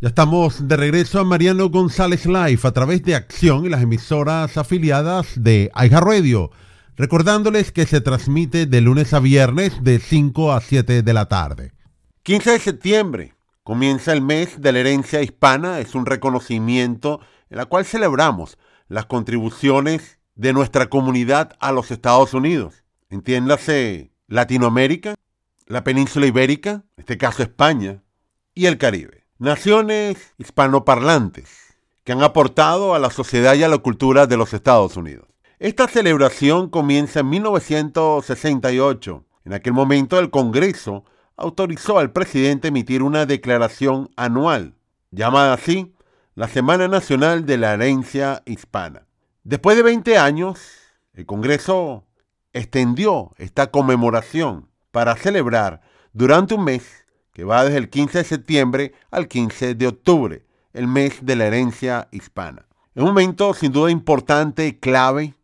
Ya estamos de regreso a Mariano González Live a través de Acción y las emisoras afiliadas de Aiga Radio. Recordándoles que se transmite de lunes a viernes de 5 a 7 de la tarde. 15 de septiembre comienza el mes de la herencia hispana. Es un reconocimiento en la cual celebramos las contribuciones de nuestra comunidad a los Estados Unidos. Entiéndase Latinoamérica, la península ibérica, en este caso España, y el Caribe. Naciones hispanoparlantes que han aportado a la sociedad y a la cultura de los Estados Unidos. Esta celebración comienza en 1968. En aquel momento el Congreso autorizó al presidente emitir una declaración anual, llamada así la Semana Nacional de la Herencia Hispana. Después de 20 años, el Congreso extendió esta conmemoración para celebrar durante un mes que va desde el 15 de septiembre al 15 de octubre, el mes de la herencia hispana. Es un momento sin duda importante clave,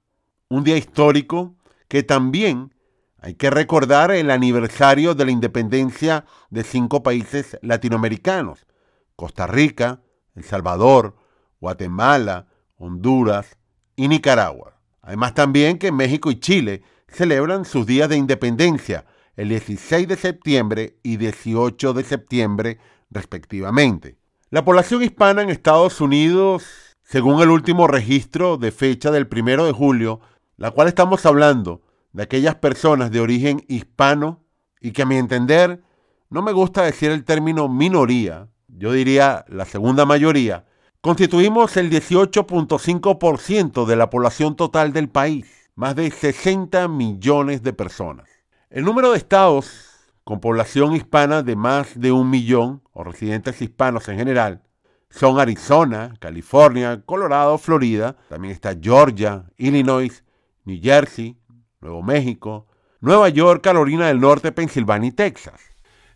un día histórico que también hay que recordar el aniversario de la independencia de cinco países latinoamericanos, Costa Rica, El Salvador, Guatemala, Honduras y Nicaragua. Además también que México y Chile celebran sus días de independencia, el 16 de septiembre y 18 de septiembre respectivamente. La población hispana en Estados Unidos, según el último registro de fecha del 1 de julio, la cual estamos hablando de aquellas personas de origen hispano y que a mi entender no me gusta decir el término minoría, yo diría la segunda mayoría, constituimos el 18.5% de la población total del país, más de 60 millones de personas. El número de estados con población hispana de más de un millón, o residentes hispanos en general, son Arizona, California, Colorado, Florida, también está Georgia, Illinois, New Jersey, Nuevo México, Nueva York, Carolina del Norte, Pensilvania y Texas.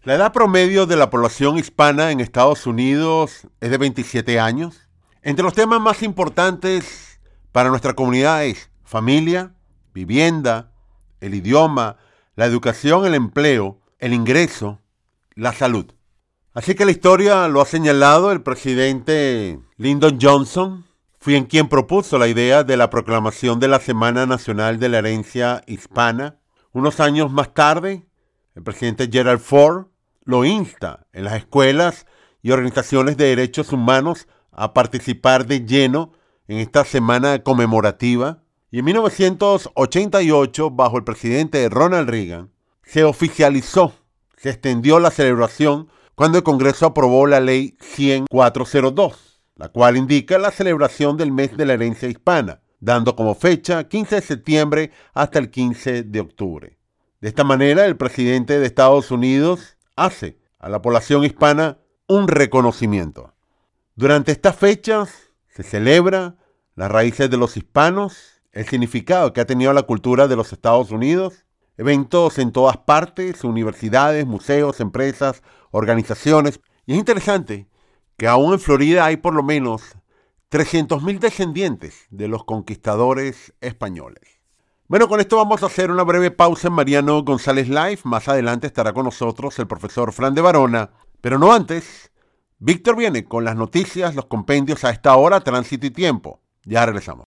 La edad promedio de la población hispana en Estados Unidos es de 27 años. Entre los temas más importantes para nuestra comunidad es familia, vivienda, el idioma, la educación, el empleo, el ingreso, la salud. Así que la historia lo ha señalado el presidente Lyndon Johnson, fui en quien propuso la idea de la proclamación de la Semana Nacional de la Herencia Hispana. Unos años más tarde, el presidente Gerald Ford lo insta en las escuelas y organizaciones de derechos humanos a participar de lleno en esta semana conmemorativa y en 1988, bajo el presidente Ronald Reagan, se oficializó, se extendió la celebración cuando el Congreso aprobó la ley 10402, la cual indica la celebración del mes de la herencia hispana, dando como fecha 15 de septiembre hasta el 15 de octubre. De esta manera, el presidente de Estados Unidos hace a la población hispana un reconocimiento. Durante estas fechas se celebra las raíces de los hispanos el significado que ha tenido la cultura de los Estados Unidos, eventos en todas partes, universidades, museos, empresas, organizaciones. Y es interesante que aún en Florida hay por lo menos 300.000 descendientes de los conquistadores españoles. Bueno, con esto vamos a hacer una breve pausa en Mariano González Live. Más adelante estará con nosotros el profesor Fran de Varona. Pero no antes, Víctor viene con las noticias, los compendios a esta hora, tránsito y tiempo. Ya regresamos.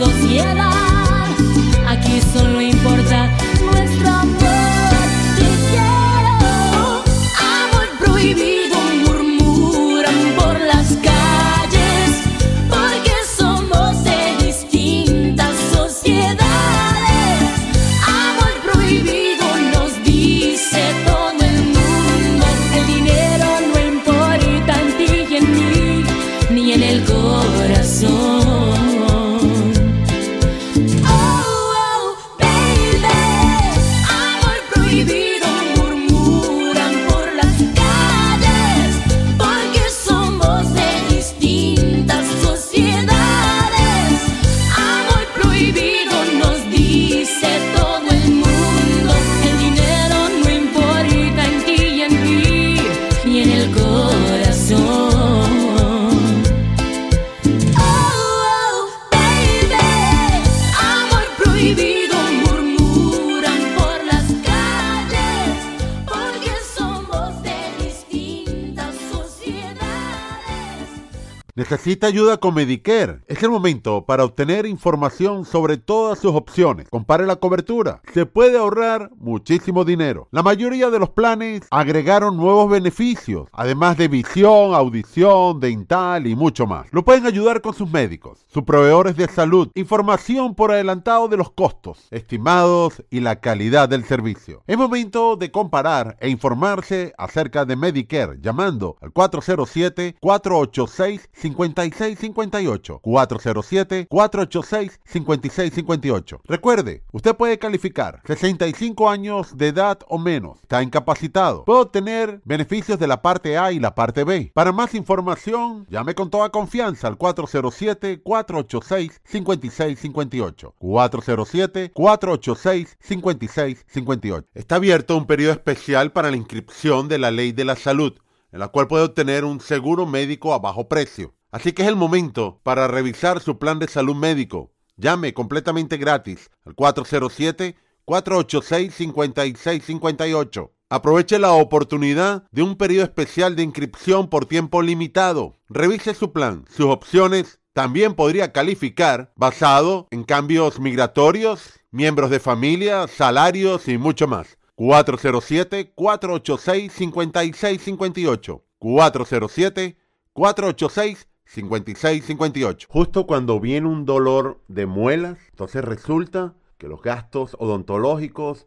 sociedad. Aquí solo importa nuestro amor. ¿Necesita ayuda con Medicare? Es el momento para obtener información sobre todas sus opciones. Compare la cobertura. Se puede ahorrar muchísimo dinero. La mayoría de los planes agregaron nuevos beneficios, además de visión, audición, dental y mucho más. Lo pueden ayudar con sus médicos, sus proveedores de salud, información por adelantado de los costos estimados y la calidad del servicio. Es momento de comparar e informarse acerca de Medicare llamando al 407-486-5658. 407-486-5658. Recuerde, usted puede calificar 65 años de edad o menos. Está incapacitado. Puede obtener beneficios de la parte A y la parte B. Para más información, llame con toda confianza al 407-486-5658. 407-486-5658. Está abierto un periodo especial para la inscripción de la Ley de la Salud, en la cual puede obtener un seguro médico a bajo precio. Así que es el momento para revisar su plan de salud médico. Llame completamente gratis al 407-486-5658. Aproveche la oportunidad de un periodo especial de inscripción por tiempo limitado. Revise su plan, sus opciones. También podría calificar basado en cambios migratorios, miembros de familia, salarios y mucho más. 407-486-5658. 407-486-5658. Justo cuando viene un dolor de muelas, entonces resulta que los gastos odontológicos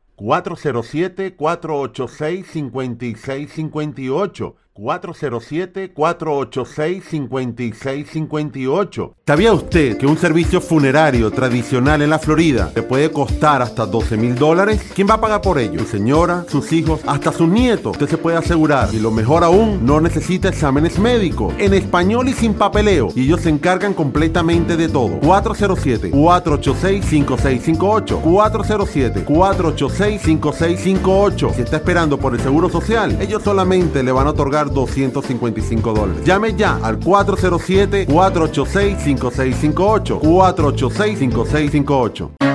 407-486-5658. 407-486-5658. ¿Sabía usted que un servicio funerario tradicional en la Florida le puede costar hasta 12 mil dólares? ¿Quién va a pagar por ello? Su señora, sus hijos, hasta sus nietos. Usted se puede asegurar. Y lo mejor aún, no necesita exámenes médicos. En español y sin papeleo. Y ellos se encargan completamente de todo. 407-486-5658. 407-486-5658. Si está esperando por el seguro social, ellos solamente le van a otorgar 255 dólares. Llame ya al 407-486-5658. 486-5658.